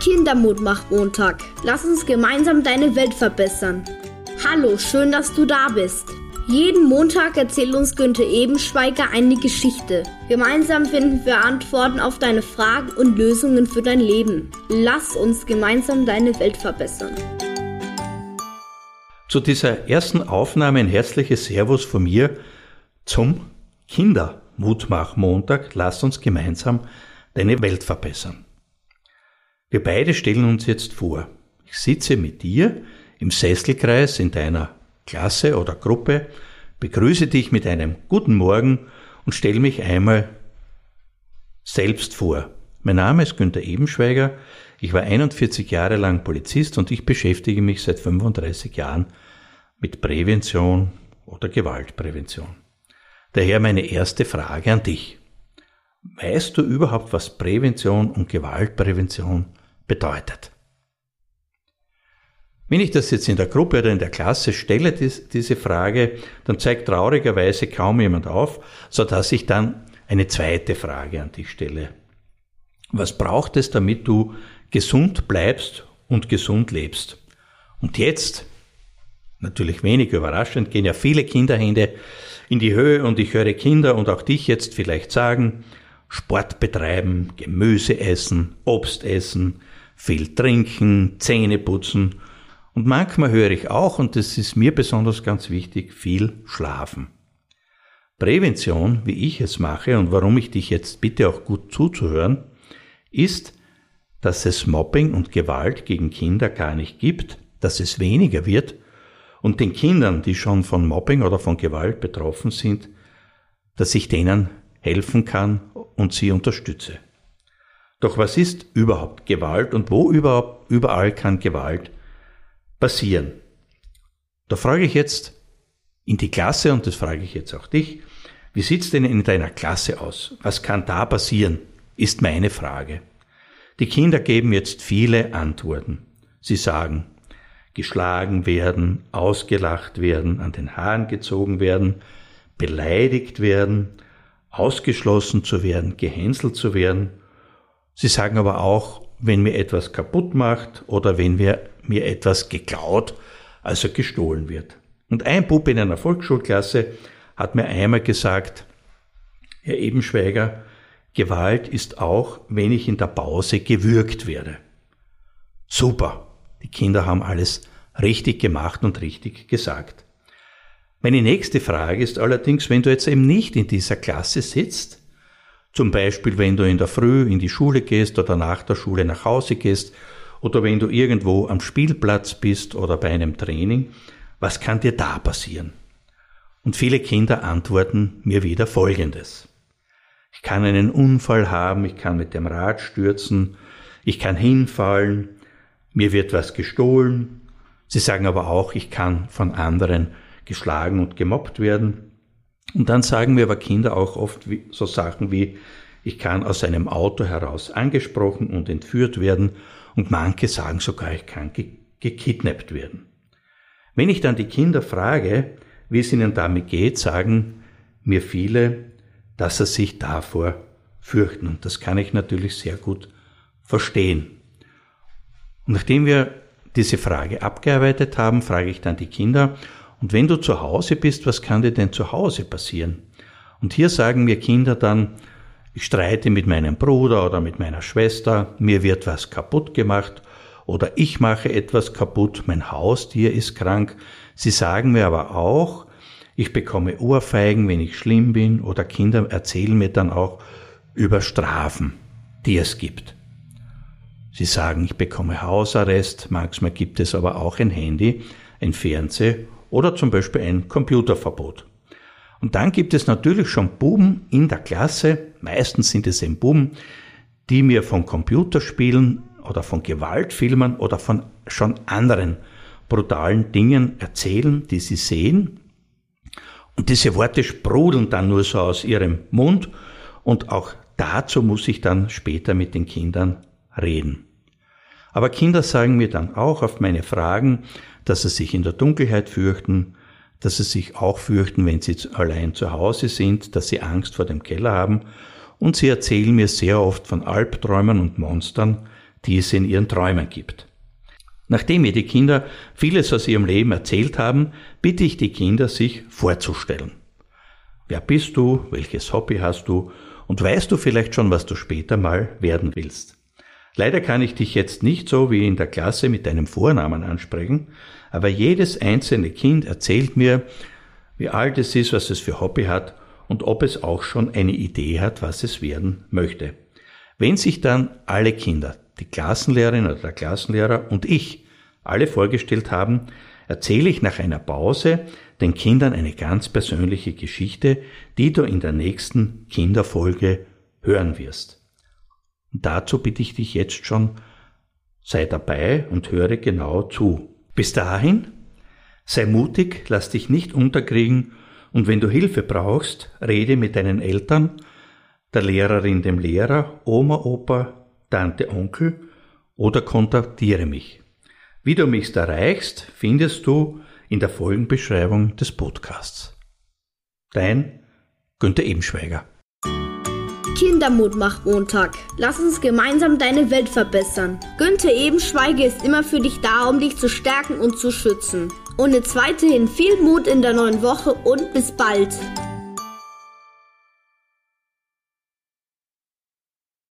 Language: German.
Kindermutmach-Montag. Lass uns gemeinsam deine Welt verbessern. Hallo, schön, dass du da bist. Jeden Montag erzählt uns Günther Ebenschweiger eine Geschichte. Gemeinsam finden wir Antworten auf deine Fragen und Lösungen für dein Leben. Lass uns gemeinsam deine Welt verbessern. Zu dieser ersten Aufnahme ein herzliches Servus von mir zum Kindermutmach-Montag. Lass uns gemeinsam deine Welt verbessern. Wir beide stellen uns jetzt vor. Ich sitze mit dir im Sesselkreis in deiner Klasse oder Gruppe, begrüße dich mit einem guten Morgen und stelle mich einmal selbst vor. Mein Name ist Günter Ebenschweiger. Ich war 41 Jahre lang Polizist und ich beschäftige mich seit 35 Jahren mit Prävention oder Gewaltprävention. Daher meine erste Frage an dich. Weißt du überhaupt, was Prävention und Gewaltprävention bedeutet. Wenn ich das jetzt in der Gruppe oder in der Klasse stelle, diese Frage, dann zeigt traurigerweise kaum jemand auf, so dass ich dann eine zweite Frage an dich stelle. Was braucht es, damit du gesund bleibst und gesund lebst? Und jetzt, natürlich wenig überraschend, gehen ja viele Kinderhände in die Höhe und ich höre Kinder und auch dich jetzt vielleicht sagen, Sport betreiben, Gemüse essen, Obst essen, viel trinken, Zähne putzen und manchmal höre ich auch, und das ist mir besonders ganz wichtig, viel schlafen. Prävention, wie ich es mache und warum ich dich jetzt bitte auch gut zuzuhören, ist, dass es Mobbing und Gewalt gegen Kinder gar nicht gibt, dass es weniger wird und den Kindern, die schon von Mobbing oder von Gewalt betroffen sind, dass ich denen helfen kann und sie unterstütze. Doch was ist überhaupt Gewalt und wo überhaupt, überall kann Gewalt passieren? Da frage ich jetzt in die Klasse und das frage ich jetzt auch dich, wie sieht's denn in deiner Klasse aus? Was kann da passieren? Ist meine Frage. Die Kinder geben jetzt viele Antworten. Sie sagen, geschlagen werden, ausgelacht werden, an den Haaren gezogen werden, beleidigt werden, ausgeschlossen zu werden, gehänselt zu werden Sie sagen aber auch, wenn mir etwas kaputt macht oder wenn mir, etwas geklaut, also gestohlen wird. Und ein Bub in einer Volksschulklasse hat mir einmal gesagt, Herr Ebenschweiger, Gewalt ist auch, wenn ich in der Pause gewürgt werde. Super, die Kinder haben alles richtig gemacht und richtig gesagt. Meine nächste Frage ist allerdings, wenn du jetzt eben nicht in dieser Klasse sitzt, zum Beispiel, wenn du in der Früh in die Schule gehst oder nach der Schule nach Hause gehst oder wenn du irgendwo am Spielplatz bist oder bei einem Training, was kann dir da passieren? Und viele Kinder antworten mir wieder Folgendes. Ich kann einen Unfall haben, ich kann mit dem Rad stürzen, ich kann hinfallen, mir wird was gestohlen. Sie sagen aber auch, ich kann von anderen geschlagen und gemobbt werden. Und dann sagen mir aber Kinder auch oft so Sachen wie, ich kann aus einem Auto heraus angesprochen und entführt werden und manche sagen sogar, ich kann ge gekidnappt werden. Wenn ich dann die Kinder frage, wie es ihnen damit geht, sagen mir viele, dass sie sich davor fürchten. Und das kann ich natürlich sehr gut verstehen. Und nachdem wir diese Frage abgearbeitet haben, frage ich dann die Kinder, und wenn du zu Hause bist, was kann dir denn zu Hause passieren? Und hier sagen mir Kinder dann, ich streite mit meinem Bruder oder mit meiner Schwester, mir wird was kaputt gemacht oder ich mache etwas kaputt, mein Haustier ist krank. Sie sagen mir aber auch, ich bekomme Ohrfeigen, wenn ich schlimm bin oder Kinder erzählen mir dann auch über Strafen, die es gibt. Sie sagen, ich bekomme Hausarrest, manchmal gibt es aber auch ein Handy, ein Fernseher oder zum Beispiel ein Computerverbot. Und dann gibt es natürlich schon Buben in der Klasse, meistens sind es eben Buben, die mir von Computerspielen oder von Gewaltfilmen oder von schon anderen brutalen Dingen erzählen, die sie sehen. Und diese Worte sprudeln dann nur so aus ihrem Mund und auch dazu muss ich dann später mit den Kindern reden. Aber Kinder sagen mir dann auch auf meine Fragen, dass sie sich in der Dunkelheit fürchten, dass sie sich auch fürchten, wenn sie allein zu Hause sind, dass sie Angst vor dem Keller haben und sie erzählen mir sehr oft von Albträumen und Monstern, die es in ihren Träumen gibt. Nachdem mir die Kinder vieles aus ihrem Leben erzählt haben, bitte ich die Kinder, sich vorzustellen. Wer bist du? Welches Hobby hast du? Und weißt du vielleicht schon, was du später mal werden willst? Leider kann ich dich jetzt nicht so wie in der Klasse mit deinem Vornamen ansprechen, aber jedes einzelne Kind erzählt mir, wie alt es ist, was es für Hobby hat und ob es auch schon eine Idee hat, was es werden möchte. Wenn sich dann alle Kinder, die Klassenlehrerin oder der Klassenlehrer und ich alle vorgestellt haben, erzähle ich nach einer Pause den Kindern eine ganz persönliche Geschichte, die du in der nächsten Kinderfolge hören wirst. Und dazu bitte ich dich jetzt schon, sei dabei und höre genau zu. Bis dahin, sei mutig, lass dich nicht unterkriegen und wenn du Hilfe brauchst, rede mit deinen Eltern, der Lehrerin, dem Lehrer, Oma, Opa, Tante, Onkel oder kontaktiere mich. Wie du mich erreichst, findest du in der Folgenbeschreibung des Podcasts. Dein Günther Ebenschweiger. Kindermut macht Montag. Lass uns gemeinsam deine Welt verbessern. Günther Ebenschweige ist immer für dich da, um dich zu stärken und zu schützen. Und jetzt weiterhin viel Mut in der neuen Woche und bis bald.